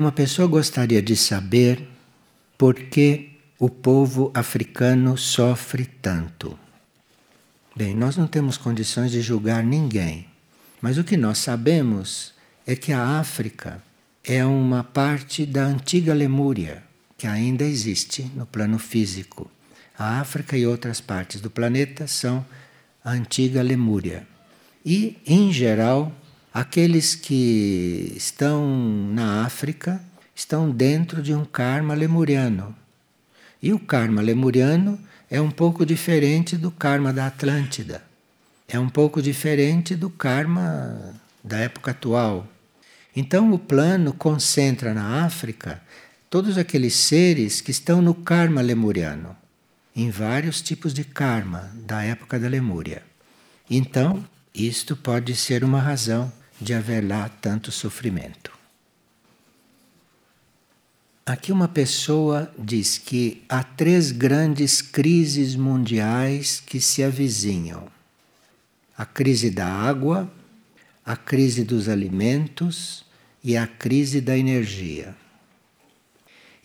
Uma pessoa gostaria de saber por que o povo africano sofre tanto. Bem, nós não temos condições de julgar ninguém, mas o que nós sabemos é que a África é uma parte da antiga Lemúria, que ainda existe no plano físico. A África e outras partes do planeta são a antiga Lemúria. E, em geral, aqueles que estão na África estão dentro de um karma lemuriano. E o karma lemuriano é um pouco diferente do karma da Atlântida. É um pouco diferente do karma da época atual. Então o plano concentra na África todos aqueles seres que estão no karma lemuriano, em vários tipos de karma da época da Lemúria. Então, isto pode ser uma razão de haver lá tanto sofrimento. Aqui uma pessoa diz que há três grandes crises mundiais que se avizinham: a crise da água, a crise dos alimentos e a crise da energia.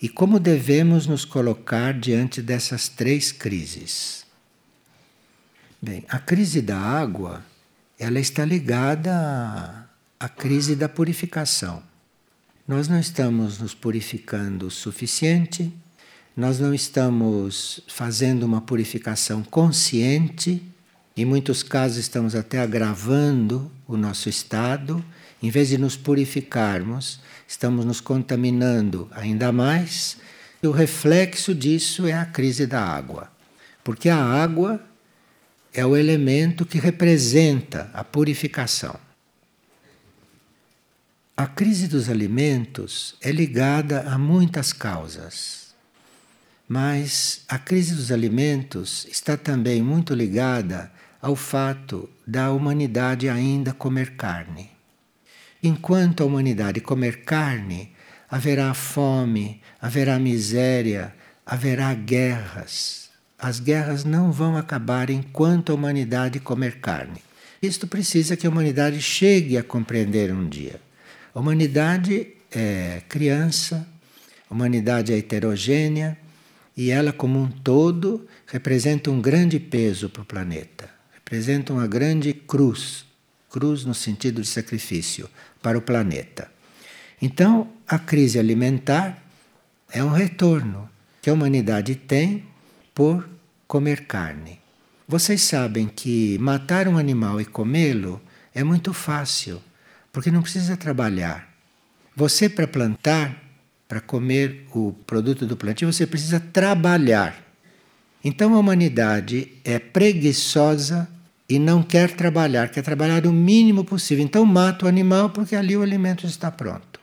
E como devemos nos colocar diante dessas três crises? Bem, a crise da água, ela está ligada à crise da purificação. Nós não estamos nos purificando o suficiente, nós não estamos fazendo uma purificação consciente, em muitos casos estamos até agravando o nosso estado, em vez de nos purificarmos, estamos nos contaminando ainda mais, e o reflexo disso é a crise da água. Porque a água é o elemento que representa a purificação. A crise dos alimentos é ligada a muitas causas, mas a crise dos alimentos está também muito ligada ao fato da humanidade ainda comer carne. Enquanto a humanidade comer carne, haverá fome, haverá miséria, haverá guerras. As guerras não vão acabar enquanto a humanidade comer carne. Isto precisa que a humanidade chegue a compreender um dia. A humanidade é criança, a humanidade é heterogênea e ela, como um todo, representa um grande peso para o planeta, representa uma grande cruz cruz no sentido de sacrifício para o planeta. Então, a crise alimentar é um retorno que a humanidade tem por comer carne. Vocês sabem que matar um animal e comê-lo é muito fácil porque não precisa trabalhar. Você, para plantar, para comer o produto do plantio, você precisa trabalhar. Então a humanidade é preguiçosa e não quer trabalhar, quer trabalhar o mínimo possível. Então mata o animal porque ali o alimento está pronto.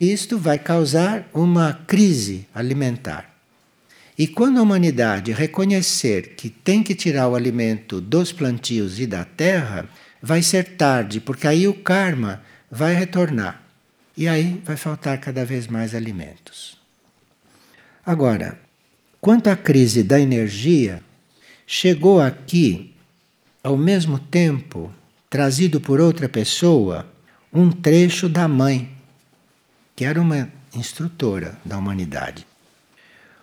Isto vai causar uma crise alimentar. E quando a humanidade reconhecer que tem que tirar o alimento dos plantios e da terra, vai ser tarde, porque aí o karma vai retornar. E aí vai faltar cada vez mais alimentos. Agora, quanto à crise da energia, chegou aqui, ao mesmo tempo, trazido por outra pessoa, um trecho da mãe, que era uma instrutora da humanidade.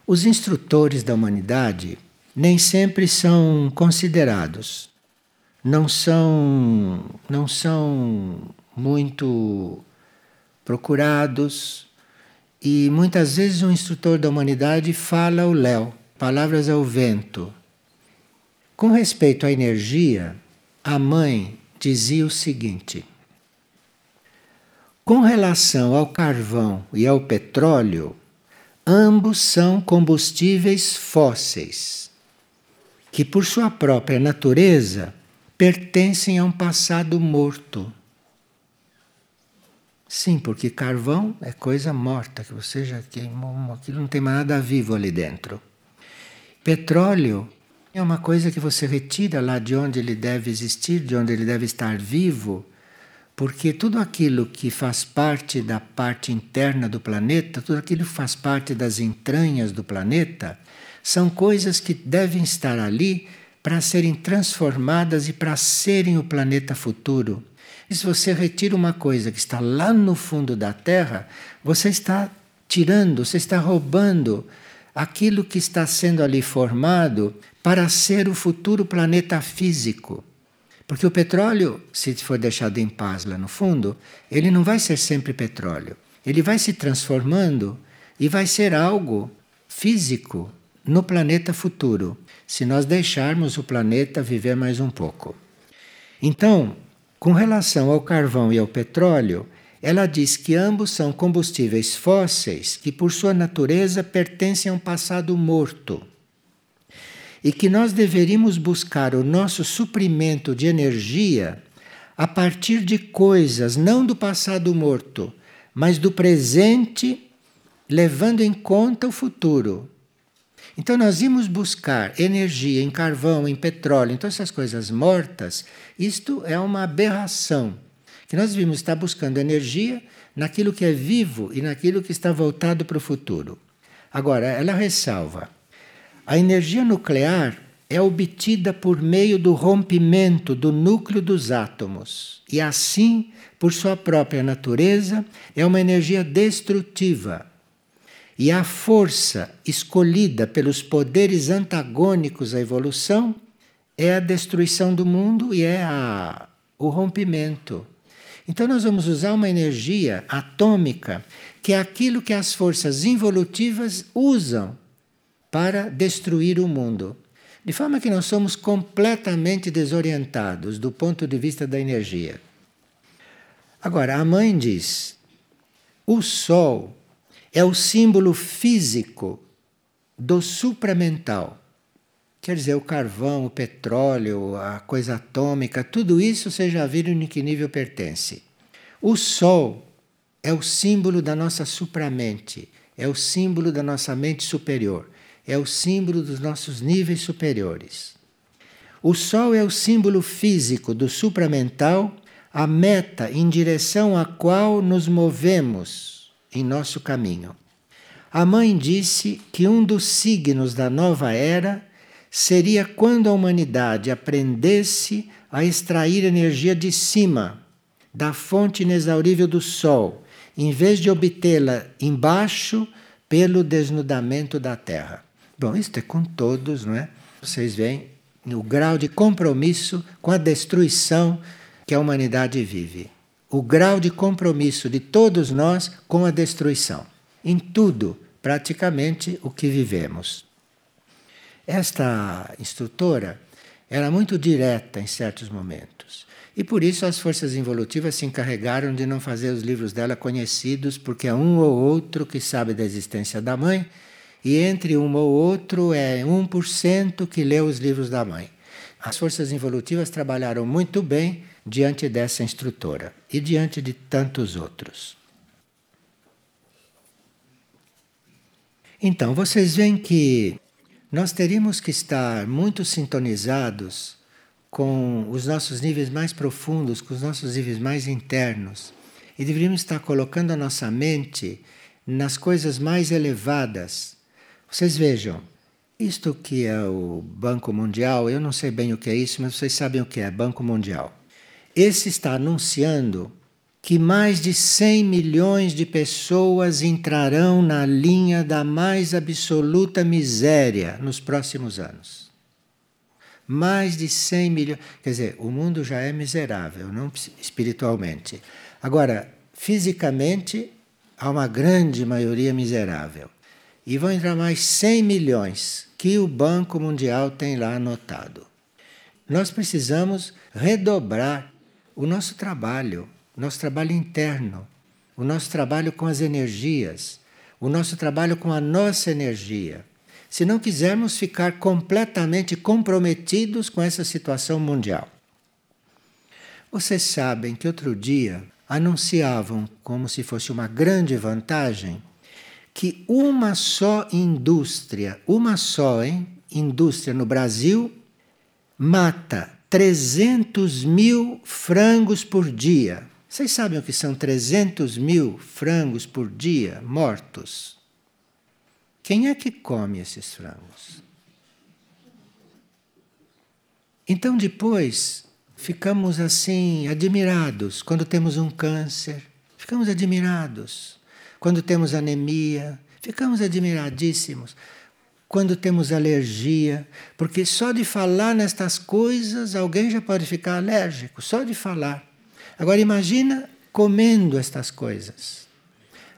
Os instrutores da humanidade nem sempre são considerados não são, não são muito procurados e muitas vezes um instrutor da humanidade fala ao léu, palavras ao vento. Com respeito à energia, a mãe dizia o seguinte: com relação ao carvão e ao petróleo, ambos são combustíveis fósseis, que por sua própria natureza pertencem a um passado morto. Sim, porque carvão é coisa morta, que você já queimou, aquilo não tem mais nada vivo ali dentro. Petróleo é uma coisa que você retira lá de onde ele deve existir, de onde ele deve estar vivo, porque tudo aquilo que faz parte da parte interna do planeta, tudo aquilo que faz parte das entranhas do planeta, são coisas que devem estar ali para serem transformadas e para serem o planeta futuro. E se você retira uma coisa que está lá no fundo da Terra, você está tirando, você está roubando aquilo que está sendo ali formado para ser o futuro planeta físico. Porque o petróleo, se for deixado em paz lá no fundo, ele não vai ser sempre petróleo. Ele vai se transformando e vai ser algo físico no planeta futuro, se nós deixarmos o planeta viver mais um pouco. Então, com relação ao carvão e ao petróleo, ela diz que ambos são combustíveis fósseis que, por sua natureza, pertencem a um passado morto. E que nós deveríamos buscar o nosso suprimento de energia a partir de coisas não do passado morto, mas do presente, levando em conta o futuro. Então, nós íamos buscar energia em carvão, em petróleo, todas essas coisas mortas. Isto é uma aberração que nós vimos estar buscando energia naquilo que é vivo e naquilo que está voltado para o futuro. Agora, ela ressalva: a energia nuclear é obtida por meio do rompimento do núcleo dos átomos e, assim, por sua própria natureza, é uma energia destrutiva. E a força escolhida pelos poderes antagônicos à evolução é a destruição do mundo e é a, o rompimento. Então, nós vamos usar uma energia atômica, que é aquilo que as forças involutivas usam para destruir o mundo. De forma que nós somos completamente desorientados do ponto de vista da energia. Agora, a mãe diz: o Sol é o símbolo físico do supramental. Quer dizer, o carvão, o petróleo, a coisa atômica, tudo isso vocês já viram em que nível pertence. O Sol é o símbolo da nossa supramente, é o símbolo da nossa mente superior, é o símbolo dos nossos níveis superiores. O Sol é o símbolo físico do supramental, a meta em direção à qual nos movemos em nosso caminho. A mãe disse que um dos signos da nova era seria quando a humanidade aprendesse a extrair energia de cima, da fonte inexaurível do Sol, em vez de obtê-la embaixo pelo desnudamento da Terra. Bom, isto é com todos, não é? Vocês veem o grau de compromisso com a destruição que a humanidade vive. O grau de compromisso de todos nós com a destruição. Em tudo, praticamente, o que vivemos. Esta instrutora era muito direta em certos momentos. E por isso as forças involutivas se encarregaram de não fazer os livros dela conhecidos, porque é um ou outro que sabe da existência da mãe, e entre um ou outro é 1% que lê os livros da mãe. As forças involutivas trabalharam muito bem diante dessa instrutora e diante de tantos outros. Então, vocês veem que nós teríamos que estar muito sintonizados com os nossos níveis mais profundos, com os nossos níveis mais internos. E deveríamos estar colocando a nossa mente nas coisas mais elevadas. Vocês vejam, isto que é o Banco Mundial, eu não sei bem o que é isso, mas vocês sabem o que é Banco Mundial. Esse está anunciando que mais de 100 milhões de pessoas entrarão na linha da mais absoluta miséria nos próximos anos. Mais de 100 milhões. Quer dizer, o mundo já é miserável, não espiritualmente. Agora, fisicamente, há uma grande maioria miserável. E vão entrar mais 100 milhões que o Banco Mundial tem lá anotado. Nós precisamos redobrar o nosso trabalho nosso trabalho interno, o nosso trabalho com as energias, o nosso trabalho com a nossa energia. Se não quisermos ficar completamente comprometidos com essa situação mundial. Vocês sabem que outro dia anunciavam, como se fosse uma grande vantagem, que uma só indústria, uma só hein, indústria no Brasil, mata 300 mil frangos por dia. Vocês sabem o que são 300 mil frangos por dia mortos? Quem é que come esses frangos? Então, depois, ficamos assim admirados quando temos um câncer, ficamos admirados quando temos anemia, ficamos admiradíssimos quando temos alergia, porque só de falar nestas coisas alguém já pode ficar alérgico, só de falar. Agora imagina comendo estas coisas.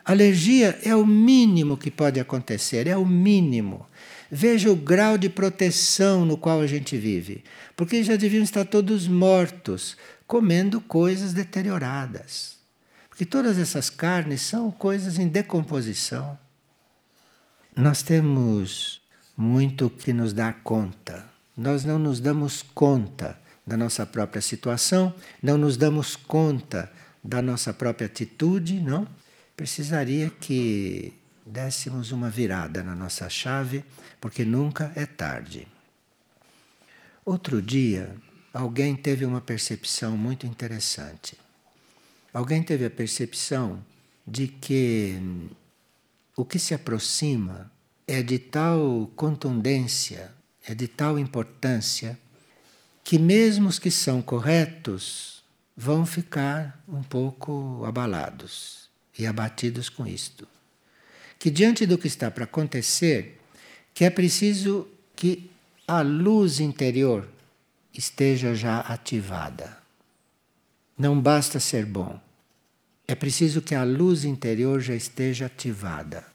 Alergia é o mínimo que pode acontecer, é o mínimo. Veja o grau de proteção no qual a gente vive, porque já deviam estar todos mortos, comendo coisas deterioradas. Porque todas essas carnes são coisas em decomposição. Nós temos muito que nos dar conta. Nós não nos damos conta da nossa própria situação, não nos damos conta da nossa própria atitude, não? Precisaria que dessemos uma virada na nossa chave, porque nunca é tarde. Outro dia, alguém teve uma percepção muito interessante. Alguém teve a percepção de que o que se aproxima é de tal contundência, é de tal importância, que mesmo os que são corretos vão ficar um pouco abalados e abatidos com isto. Que diante do que está para acontecer, que é preciso que a luz interior esteja já ativada. Não basta ser bom. É preciso que a luz interior já esteja ativada.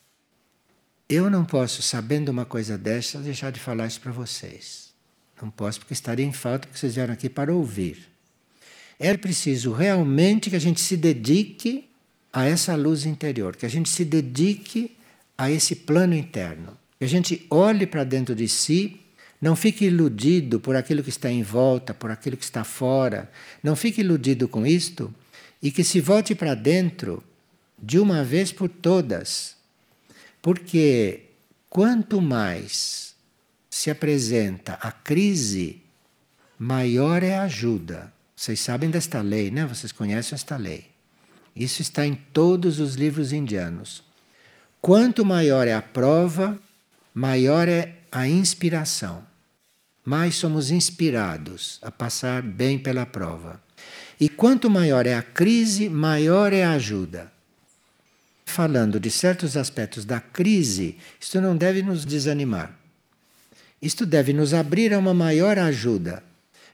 Eu não posso, sabendo uma coisa dessa, deixar de falar isso para vocês. Não posso, porque estaria em falta, porque vocês vieram aqui para ouvir. É preciso realmente que a gente se dedique a essa luz interior, que a gente se dedique a esse plano interno, que a gente olhe para dentro de si, não fique iludido por aquilo que está em volta, por aquilo que está fora, não fique iludido com isto e que se volte para dentro de uma vez por todas porque quanto mais se apresenta a crise, maior é a ajuda. Vocês sabem desta lei, né? Vocês conhecem esta lei. Isso está em todos os livros indianos. Quanto maior é a prova, maior é a inspiração. Mais somos inspirados a passar bem pela prova. E quanto maior é a crise, maior é a ajuda falando de certos aspectos da crise, isto não deve nos desanimar. Isto deve nos abrir a uma maior ajuda.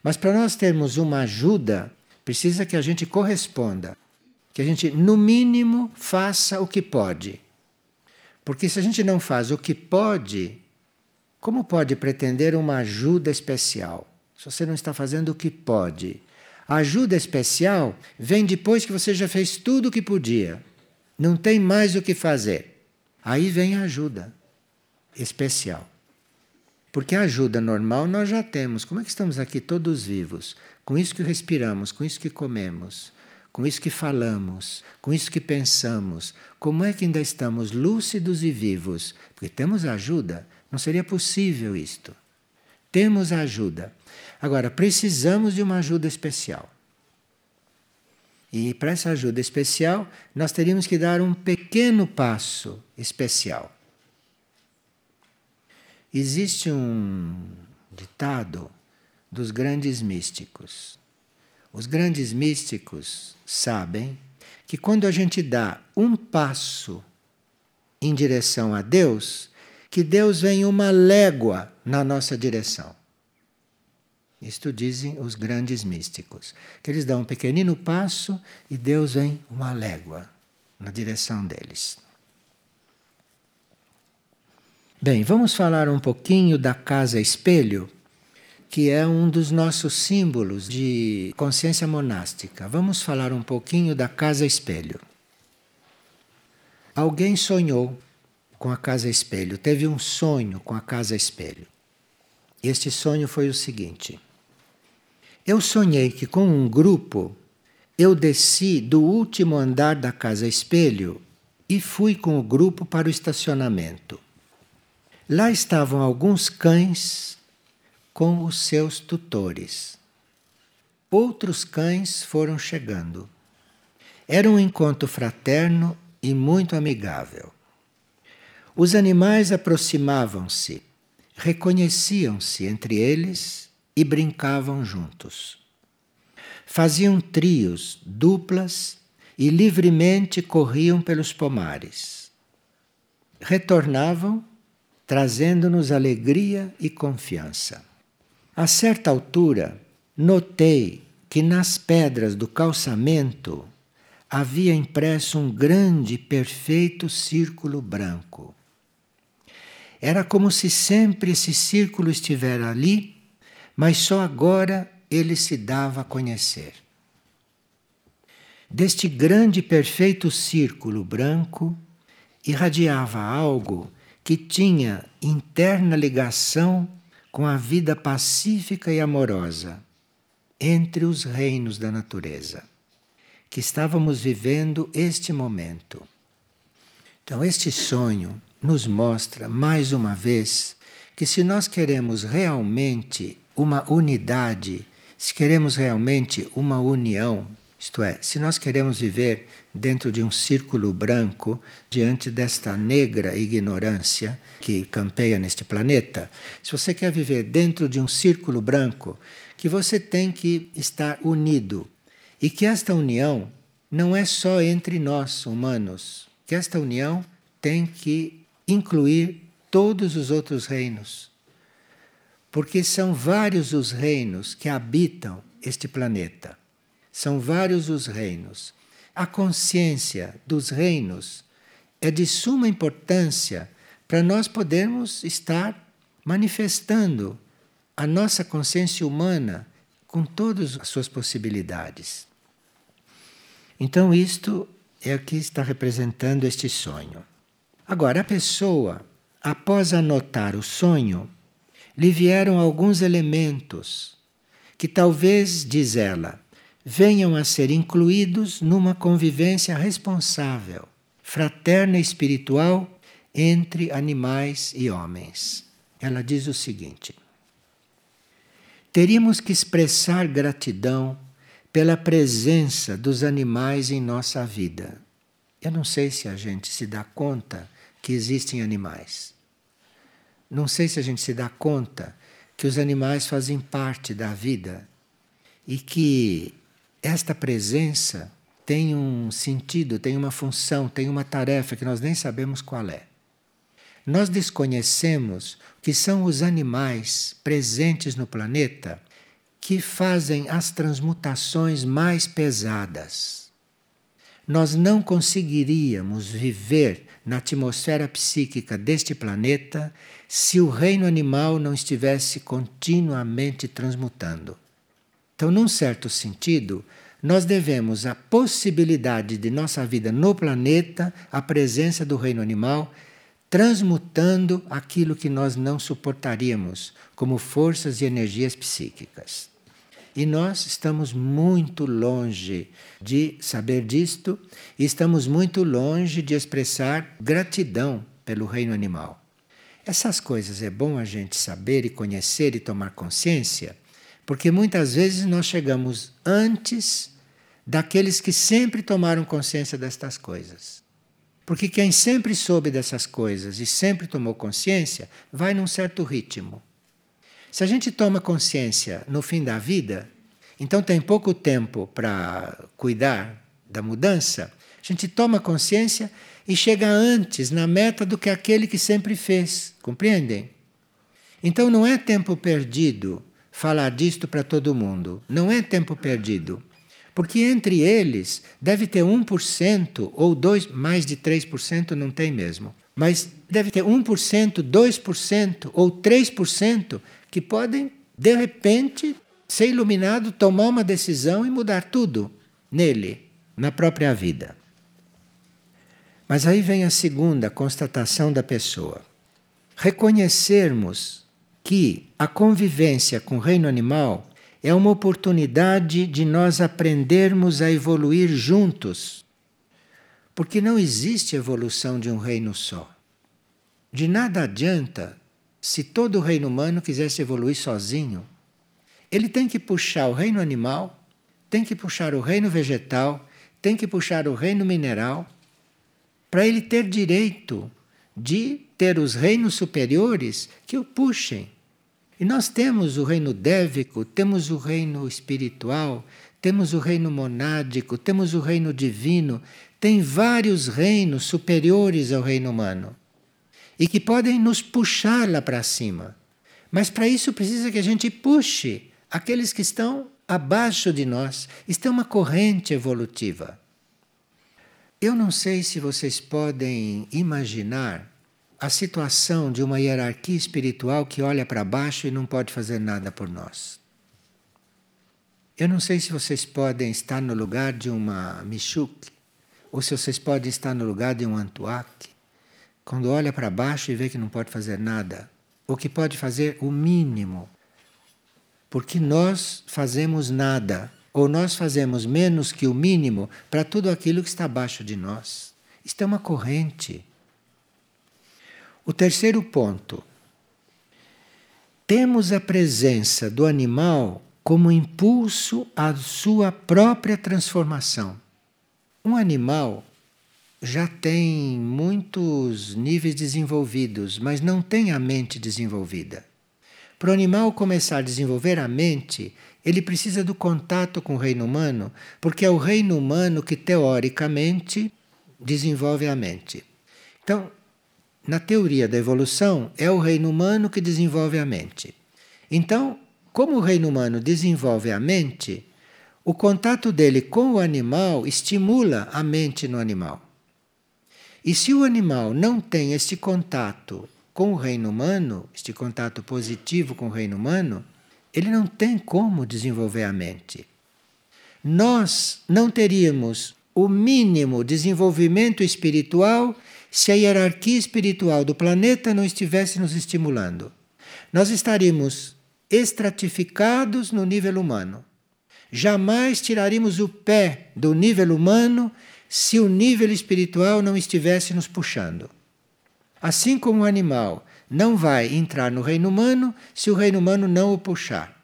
Mas para nós termos uma ajuda, precisa que a gente corresponda. Que a gente, no mínimo, faça o que pode. Porque se a gente não faz o que pode, como pode pretender uma ajuda especial? Se você não está fazendo o que pode. A ajuda especial vem depois que você já fez tudo o que podia. Não tem mais o que fazer. Aí vem a ajuda especial. Porque a ajuda normal nós já temos. Como é que estamos aqui todos vivos? Com isso que respiramos, com isso que comemos, com isso que falamos, com isso que pensamos. Como é que ainda estamos lúcidos e vivos? Porque temos ajuda. Não seria possível isto. Temos ajuda. Agora, precisamos de uma ajuda especial. E para essa ajuda especial, nós teríamos que dar um pequeno passo especial. Existe um ditado dos grandes místicos. Os grandes místicos sabem que quando a gente dá um passo em direção a Deus, que Deus vem uma légua na nossa direção. Isto dizem os grandes místicos, que eles dão um pequenino passo e Deus vem uma légua na direção deles. Bem, vamos falar um pouquinho da casa espelho, que é um dos nossos símbolos de consciência monástica. Vamos falar um pouquinho da casa espelho. Alguém sonhou com a casa espelho, teve um sonho com a casa espelho. Este sonho foi o seguinte: eu sonhei que com um grupo eu desci do último andar da casa espelho e fui com o grupo para o estacionamento. Lá estavam alguns cães com os seus tutores. Outros cães foram chegando. Era um encontro fraterno e muito amigável. Os animais aproximavam-se, reconheciam-se entre eles e brincavam juntos. faziam trios, duplas e livremente corriam pelos pomares. Retornavam, trazendo-nos alegria e confiança. A certa altura, notei que nas pedras do calçamento havia impresso um grande, perfeito círculo branco. Era como se sempre esse círculo estivesse ali, mas só agora ele se dava a conhecer. Deste grande, perfeito círculo branco irradiava algo que tinha interna ligação com a vida pacífica e amorosa entre os reinos da natureza, que estávamos vivendo este momento. Então, este sonho nos mostra mais uma vez que se nós queremos realmente uma unidade, se queremos realmente uma união, isto é, se nós queremos viver dentro de um círculo branco, diante desta negra ignorância que campeia neste planeta, se você quer viver dentro de um círculo branco, que você tem que estar unido. E que esta união não é só entre nós humanos, que esta união tem que incluir todos os outros reinos. Porque são vários os reinos que habitam este planeta. São vários os reinos. A consciência dos reinos é de suma importância para nós podermos estar manifestando a nossa consciência humana com todas as suas possibilidades. Então, isto é o que está representando este sonho. Agora, a pessoa, após anotar o sonho, lhe vieram alguns elementos que talvez, diz ela, venham a ser incluídos numa convivência responsável, fraterna e espiritual entre animais e homens. Ela diz o seguinte: Teríamos que expressar gratidão pela presença dos animais em nossa vida. Eu não sei se a gente se dá conta que existem animais. Não sei se a gente se dá conta que os animais fazem parte da vida e que esta presença tem um sentido, tem uma função, tem uma tarefa que nós nem sabemos qual é. Nós desconhecemos que são os animais presentes no planeta que fazem as transmutações mais pesadas. Nós não conseguiríamos viver na atmosfera psíquica deste planeta se o reino animal não estivesse continuamente transmutando. Então, num certo sentido, nós devemos a possibilidade de nossa vida no planeta à presença do reino animal, transmutando aquilo que nós não suportaríamos como forças e energias psíquicas. E nós estamos muito longe de saber disto e estamos muito longe de expressar gratidão pelo reino animal. Essas coisas é bom a gente saber e conhecer e tomar consciência porque muitas vezes nós chegamos antes daqueles que sempre tomaram consciência destas coisas. Porque quem sempre soube dessas coisas e sempre tomou consciência, vai num certo ritmo. Se a gente toma consciência no fim da vida, então tem pouco tempo para cuidar da mudança, a gente toma consciência e chega antes na meta do que aquele que sempre fez. Compreendem? Então não é tempo perdido falar disto para todo mundo. Não é tempo perdido. Porque entre eles deve ter 1% ou 2, mais de 3% não tem mesmo. Mas deve ter 1%, 2% ou 3% que podem, de repente, ser iluminado, tomar uma decisão e mudar tudo nele, na própria vida. Mas aí vem a segunda constatação da pessoa. Reconhecermos que a convivência com o reino animal é uma oportunidade de nós aprendermos a evoluir juntos. Porque não existe evolução de um reino só. De nada adianta se todo o reino humano quisesse evoluir sozinho. Ele tem que puxar o reino animal, tem que puxar o reino vegetal, tem que puxar o reino mineral, para ele ter direito de ter os reinos superiores que o puxem. E nós temos o reino dévico, temos o reino espiritual, temos o reino monádico, temos o reino divino, tem vários reinos superiores ao reino humano e que podem nos puxar lá para cima. Mas para isso precisa que a gente puxe aqueles que estão abaixo de nós. Isto é uma corrente evolutiva. Eu não sei se vocês podem imaginar a situação de uma hierarquia espiritual que olha para baixo e não pode fazer nada por nós. Eu não sei se vocês podem estar no lugar de uma Michuk, ou se vocês podem estar no lugar de um Antuak, quando olha para baixo e vê que não pode fazer nada, ou que pode fazer o mínimo, porque nós fazemos nada ou nós fazemos menos que o mínimo para tudo aquilo que está abaixo de nós. Isto é uma corrente. O terceiro ponto. Temos a presença do animal como impulso à sua própria transformação. Um animal já tem muitos níveis desenvolvidos, mas não tem a mente desenvolvida. Para o animal começar a desenvolver a mente, ele precisa do contato com o reino humano, porque é o reino humano que, teoricamente, desenvolve a mente. Então, na teoria da evolução, é o reino humano que desenvolve a mente. Então, como o reino humano desenvolve a mente, o contato dele com o animal estimula a mente no animal. E se o animal não tem este contato com o reino humano, este contato positivo com o reino humano, ele não tem como desenvolver a mente. Nós não teríamos o mínimo desenvolvimento espiritual se a hierarquia espiritual do planeta não estivesse nos estimulando. Nós estaríamos estratificados no nível humano. Jamais tiraríamos o pé do nível humano se o nível espiritual não estivesse nos puxando. Assim como o animal não vai entrar no reino humano se o reino humano não o puxar.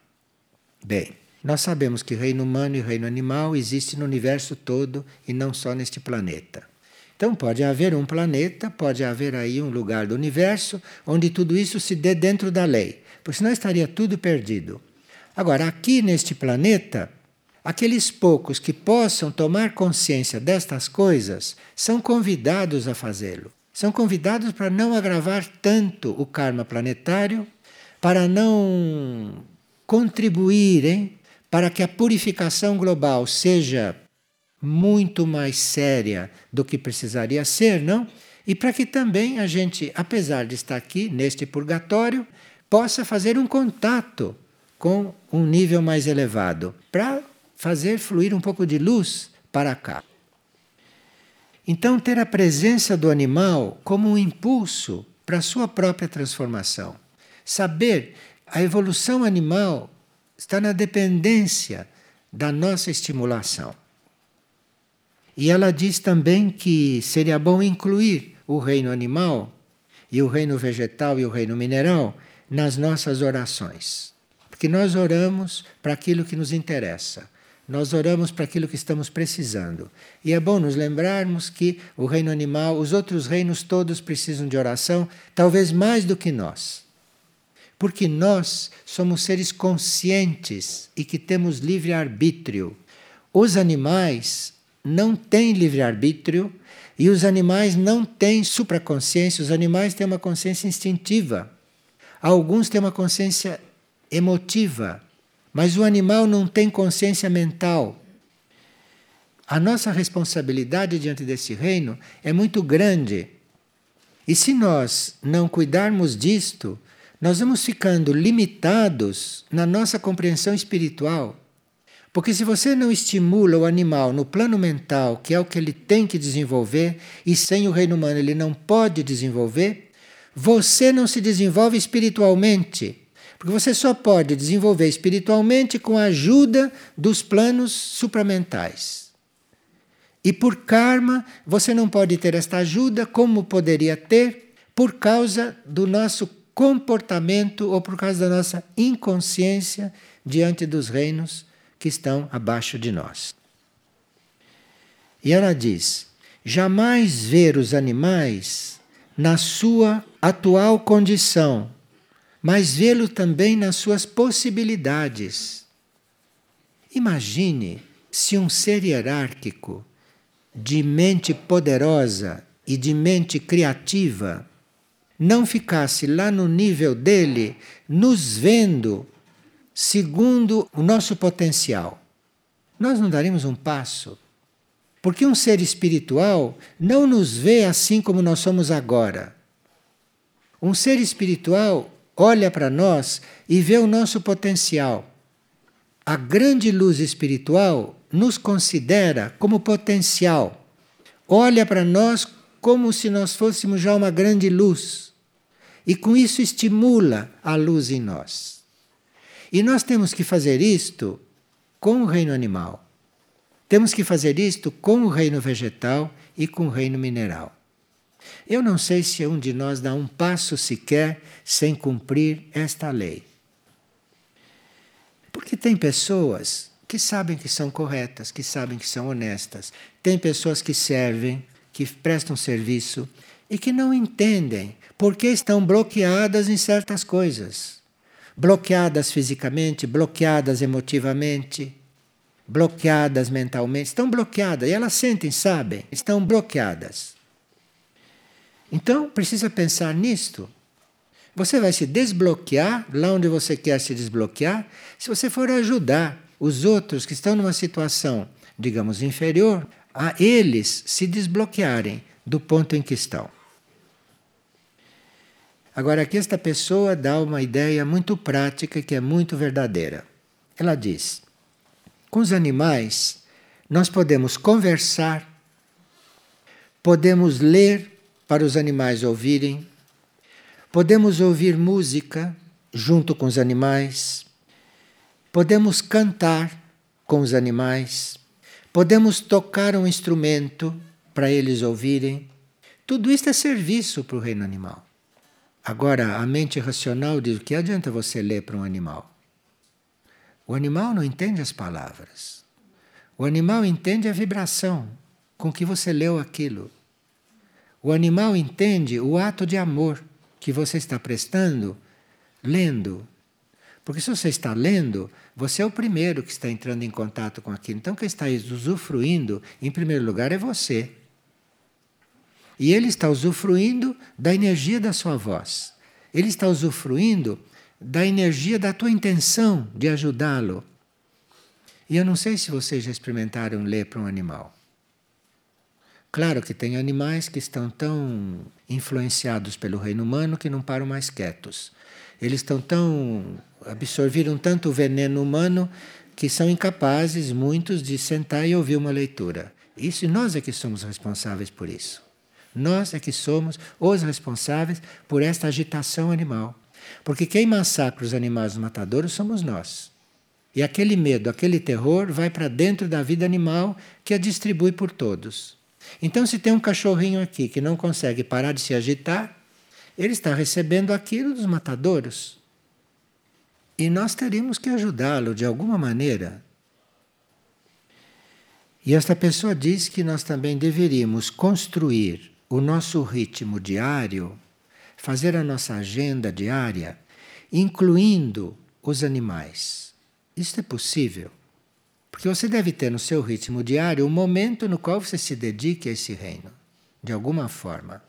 Bem, nós sabemos que reino humano e reino animal existem no universo todo e não só neste planeta. Então pode haver um planeta, pode haver aí um lugar do universo onde tudo isso se dê dentro da lei, porque senão estaria tudo perdido. Agora, aqui neste planeta, aqueles poucos que possam tomar consciência destas coisas são convidados a fazê-lo. São convidados para não agravar tanto o karma planetário, para não contribuírem para que a purificação global seja muito mais séria do que precisaria ser, não? E para que também a gente, apesar de estar aqui neste purgatório, possa fazer um contato com um nível mais elevado, para fazer fluir um pouco de luz para cá. Então, ter a presença do animal como um impulso para a sua própria transformação. Saber a evolução animal está na dependência da nossa estimulação. E ela diz também que seria bom incluir o reino animal e o reino vegetal e o reino mineral nas nossas orações. Porque nós oramos para aquilo que nos interessa. Nós oramos para aquilo que estamos precisando. E é bom nos lembrarmos que o reino animal, os outros reinos todos precisam de oração, talvez mais do que nós. Porque nós somos seres conscientes e que temos livre-arbítrio. Os animais não têm livre-arbítrio e os animais não têm supraconsciência, os animais têm uma consciência instintiva. Alguns têm uma consciência emotiva mas o animal não tem consciência mental. A nossa responsabilidade diante desse reino é muito grande. E se nós não cuidarmos disto, nós vamos ficando limitados na nossa compreensão espiritual. Porque se você não estimula o animal no plano mental, que é o que ele tem que desenvolver, e sem o reino humano ele não pode desenvolver, você não se desenvolve espiritualmente. Porque você só pode desenvolver espiritualmente com a ajuda dos planos supramentais. E por karma, você não pode ter esta ajuda como poderia ter por causa do nosso comportamento ou por causa da nossa inconsciência diante dos reinos que estão abaixo de nós. E ela diz: jamais ver os animais na sua atual condição mas vê-lo também nas suas possibilidades. Imagine se um ser hierárquico, de mente poderosa e de mente criativa, não ficasse lá no nível dele, nos vendo segundo o nosso potencial. Nós não daríamos um passo. Porque um ser espiritual não nos vê assim como nós somos agora. Um ser espiritual olha para nós e vê o nosso potencial. A grande luz espiritual nos considera como potencial. Olha para nós como se nós fôssemos já uma grande luz. E com isso estimula a luz em nós. E nós temos que fazer isto com o reino animal. Temos que fazer isto com o reino vegetal e com o reino mineral. Eu não sei se um de nós dá um passo sequer sem cumprir esta lei. Porque tem pessoas que sabem que são corretas, que sabem que são honestas. Tem pessoas que servem, que prestam serviço e que não entendem porque estão bloqueadas em certas coisas. Bloqueadas fisicamente, bloqueadas emotivamente, bloqueadas mentalmente. Estão bloqueadas e elas sentem, sabem, estão bloqueadas. Então, precisa pensar nisto. Você vai se desbloquear lá onde você quer se desbloquear se você for ajudar os outros que estão numa situação, digamos, inferior, a eles se desbloquearem do ponto em que estão. Agora, aqui esta pessoa dá uma ideia muito prática que é muito verdadeira. Ela diz: com os animais, nós podemos conversar, podemos ler para os animais ouvirem. Podemos ouvir música junto com os animais. Podemos cantar com os animais. Podemos tocar um instrumento para eles ouvirem. Tudo isto é serviço para o reino animal. Agora, a mente racional diz: o que adianta você ler para um animal? O animal não entende as palavras. O animal entende a vibração com que você leu aquilo. O animal entende o ato de amor que você está prestando lendo. Porque se você está lendo, você é o primeiro que está entrando em contato com aquilo. Então, quem está usufruindo, em primeiro lugar, é você. E ele está usufruindo da energia da sua voz. Ele está usufruindo da energia da tua intenção de ajudá-lo. E eu não sei se vocês já experimentaram ler para um animal. Claro que tem animais que estão tão influenciados pelo reino humano que não param mais quietos. Eles estão tão absorviram tanto o veneno humano que são incapazes muitos de sentar e ouvir uma leitura. Isso nós é que somos responsáveis por isso. Nós é que somos os responsáveis por esta agitação animal. Porque quem massacra os animais matadouros somos nós. E aquele medo, aquele terror vai para dentro da vida animal que a distribui por todos. Então, se tem um cachorrinho aqui que não consegue parar de se agitar, ele está recebendo aquilo dos matadouros. E nós teríamos que ajudá-lo de alguma maneira. E esta pessoa diz que nós também deveríamos construir o nosso ritmo diário, fazer a nossa agenda diária, incluindo os animais. Isso é possível. Porque você deve ter no seu ritmo diário um momento no qual você se dedique a esse reino, de alguma forma.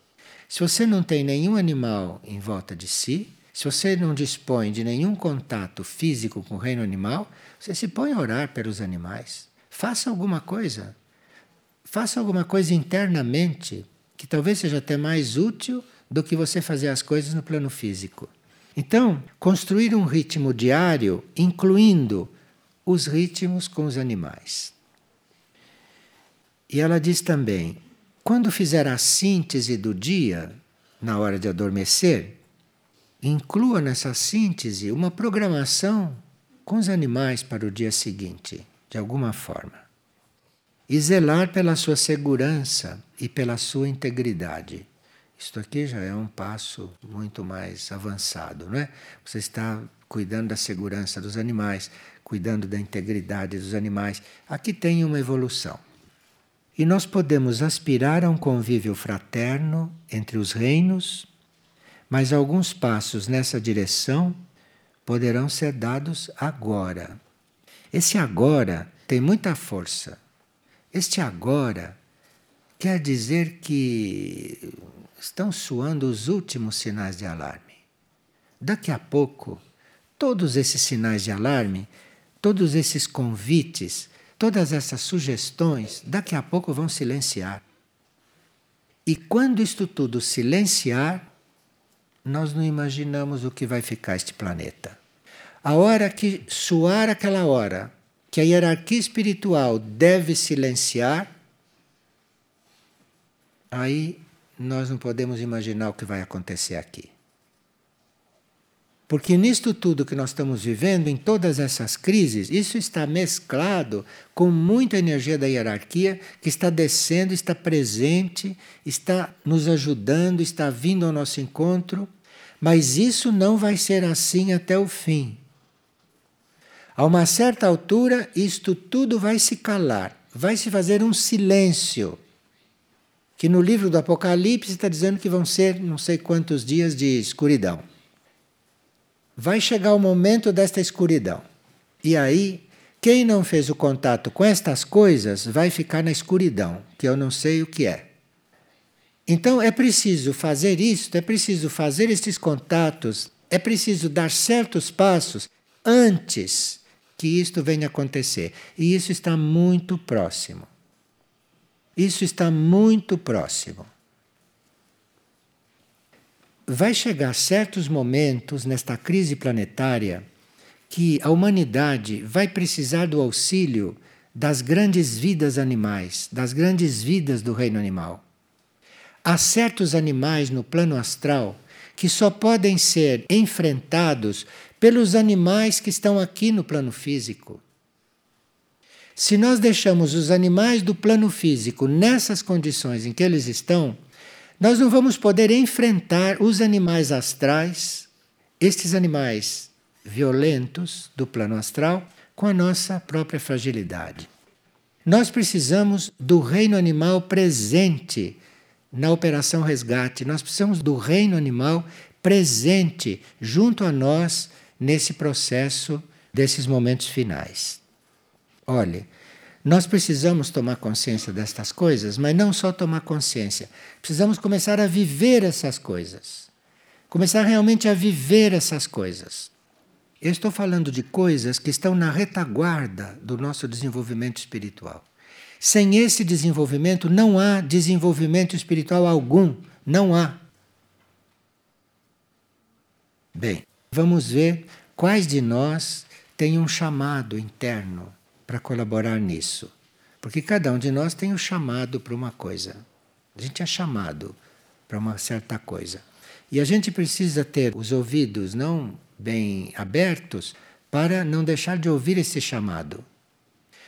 Se você não tem nenhum animal em volta de si, se você não dispõe de nenhum contato físico com o reino animal, você se põe a orar pelos animais. Faça alguma coisa. Faça alguma coisa internamente, que talvez seja até mais útil do que você fazer as coisas no plano físico. Então, construir um ritmo diário, incluindo os ritmos com os animais. E ela diz também: quando fizer a síntese do dia, na hora de adormecer, inclua nessa síntese uma programação com os animais para o dia seguinte, de alguma forma. E zelar pela sua segurança e pela sua integridade. Isto aqui já é um passo muito mais avançado, não é? Você está cuidando da segurança dos animais, cuidando da integridade dos animais. Aqui tem uma evolução. E nós podemos aspirar a um convívio fraterno entre os reinos, Mas alguns passos nessa direção poderão ser dados agora. Esse agora tem muita força. Este agora quer dizer que estão soando os últimos sinais de alarme. Daqui a pouco, todos esses sinais de alarme, todos esses convites, todas essas sugestões, daqui a pouco vão silenciar. E quando isto tudo silenciar, nós não imaginamos o que vai ficar este planeta. A hora que soar aquela hora, que a hierarquia espiritual deve silenciar, aí nós não podemos imaginar o que vai acontecer aqui. Porque nisto tudo que nós estamos vivendo, em todas essas crises, isso está mesclado com muita energia da hierarquia que está descendo, está presente, está nos ajudando, está vindo ao nosso encontro, mas isso não vai ser assim até o fim. A uma certa altura, isto tudo vai se calar, vai se fazer um silêncio. Que no livro do Apocalipse está dizendo que vão ser não sei quantos dias de escuridão vai chegar o momento desta escuridão. E aí, quem não fez o contato com estas coisas vai ficar na escuridão, que eu não sei o que é. Então é preciso fazer isto, é preciso fazer estes contatos, é preciso dar certos passos antes que isto venha acontecer. E isso está muito próximo. Isso está muito próximo vai chegar certos momentos nesta crise planetária que a humanidade vai precisar do auxílio das grandes vidas animais, das grandes vidas do reino animal. Há certos animais no plano astral que só podem ser enfrentados pelos animais que estão aqui no plano físico. Se nós deixamos os animais do plano físico nessas condições em que eles estão, nós não vamos poder enfrentar os animais astrais, estes animais violentos do plano astral, com a nossa própria fragilidade. Nós precisamos do reino animal presente na operação resgate, nós precisamos do reino animal presente junto a nós nesse processo desses momentos finais. Olhe, nós precisamos tomar consciência destas coisas, mas não só tomar consciência. Precisamos começar a viver essas coisas. Começar realmente a viver essas coisas. Eu estou falando de coisas que estão na retaguarda do nosso desenvolvimento espiritual. Sem esse desenvolvimento, não há desenvolvimento espiritual algum. Não há. Bem, vamos ver quais de nós têm um chamado interno para colaborar nisso. Porque cada um de nós tem o um chamado para uma coisa. A gente é chamado para uma certa coisa. E a gente precisa ter os ouvidos não bem abertos para não deixar de ouvir esse chamado.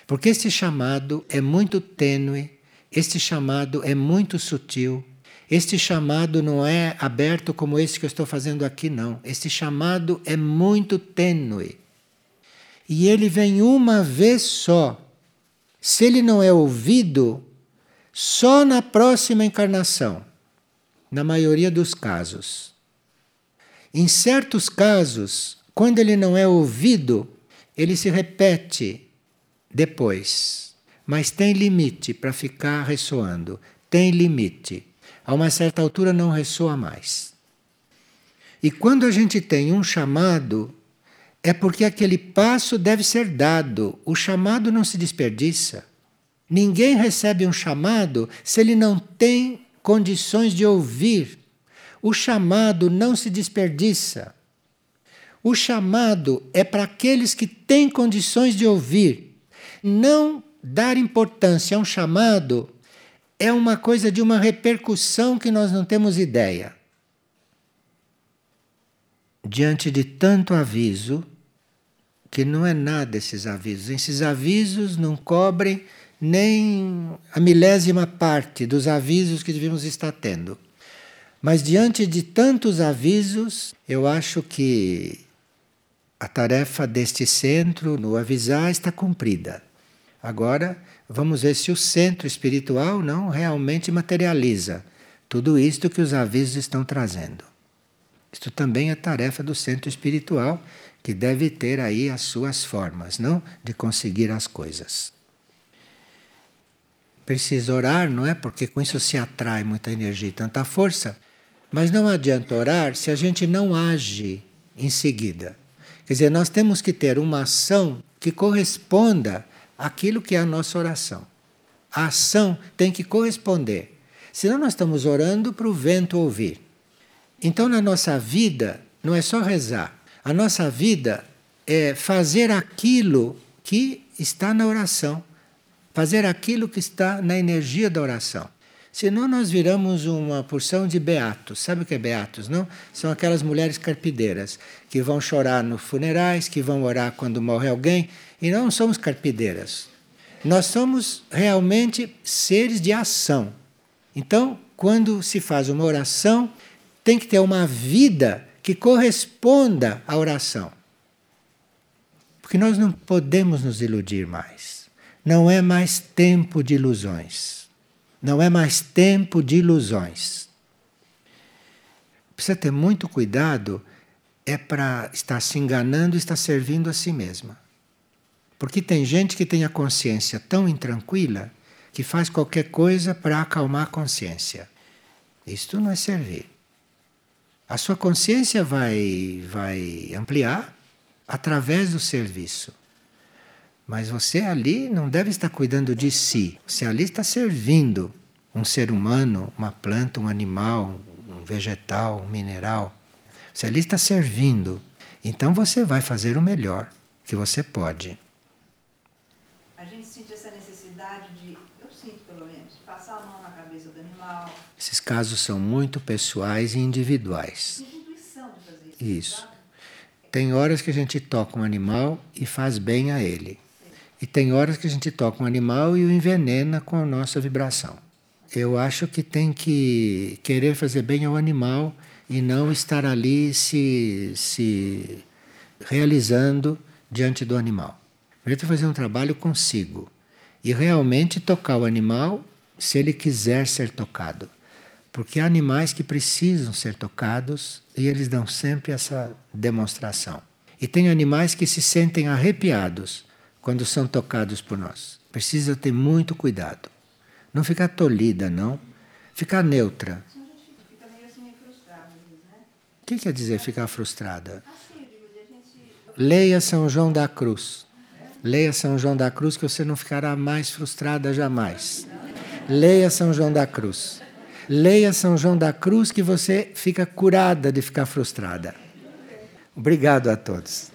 Porque esse chamado é muito tênue, este chamado é muito sutil, este chamado não é aberto como esse que eu estou fazendo aqui, não. Este chamado é muito tênue e ele vem uma vez só. Se ele não é ouvido, só na próxima encarnação, na maioria dos casos. Em certos casos, quando ele não é ouvido, ele se repete depois. Mas tem limite para ficar ressoando. Tem limite. A uma certa altura não ressoa mais. E quando a gente tem um chamado, é porque aquele passo deve ser dado. O chamado não se desperdiça. Ninguém recebe um chamado se ele não tem condições de ouvir. O chamado não se desperdiça. O chamado é para aqueles que têm condições de ouvir. Não dar importância a um chamado é uma coisa de uma repercussão que nós não temos ideia diante de tanto aviso, que não é nada esses avisos. Esses avisos não cobrem nem a milésima parte dos avisos que devíamos estar tendo. Mas diante de tantos avisos, eu acho que a tarefa deste centro no avisar está cumprida. Agora, vamos ver se o centro espiritual não realmente materializa tudo isto que os avisos estão trazendo. Isto também é tarefa do centro espiritual, que deve ter aí as suas formas, não? De conseguir as coisas. Precisa orar, não é? Porque com isso se atrai muita energia e tanta força. Mas não adianta orar se a gente não age em seguida. Quer dizer, nós temos que ter uma ação que corresponda àquilo que é a nossa oração. A ação tem que corresponder. Senão nós estamos orando para o vento ouvir. Então na nossa vida não é só rezar. A nossa vida é fazer aquilo que está na oração. Fazer aquilo que está na energia da oração. Senão nós viramos uma porção de beatos. Sabe o que é beatos, não? São aquelas mulheres carpideiras que vão chorar nos funerais, que vão orar quando morre alguém. E não somos carpideiras. Nós somos realmente seres de ação. Então, quando se faz uma oração, tem que ter uma vida que corresponda à oração. Porque nós não podemos nos iludir mais. Não é mais tempo de ilusões. Não é mais tempo de ilusões. Precisa ter muito cuidado é para estar se enganando e estar servindo a si mesma. Porque tem gente que tem a consciência tão intranquila que faz qualquer coisa para acalmar a consciência. Isto não é servir. A sua consciência vai, vai ampliar através do serviço. Mas você ali não deve estar cuidando de si. Você ali está servindo um ser humano, uma planta, um animal, um vegetal, um mineral. Você ali está servindo. Então você vai fazer o melhor que você pode. A gente sente essa necessidade de, eu sinto pelo menos, passar a mão na cabeça do animal. Esses casos são muito pessoais e individuais. Tem intuição de fazer isso. Isso. sabe? Tem horas que a gente toca um animal e faz bem a ele. E tem horas que a gente toca um animal e o envenena com a nossa vibração. Eu acho que tem que querer fazer bem ao animal e não estar ali se, se realizando diante do animal. Que fazer um trabalho consigo e realmente tocar o animal se ele quiser ser tocado. Porque há animais que precisam ser tocados e eles dão sempre essa demonstração. E tem animais que se sentem arrepiados quando são tocados por nós. Precisa ter muito cuidado. Não ficar tolhida, não. Ficar neutra. O que quer dizer ficar frustrada? Leia São João da Cruz. Leia São João da Cruz que você não ficará mais frustrada jamais. Leia São João da Cruz. Leia São João da Cruz que você fica curada de ficar frustrada. Obrigado a todos.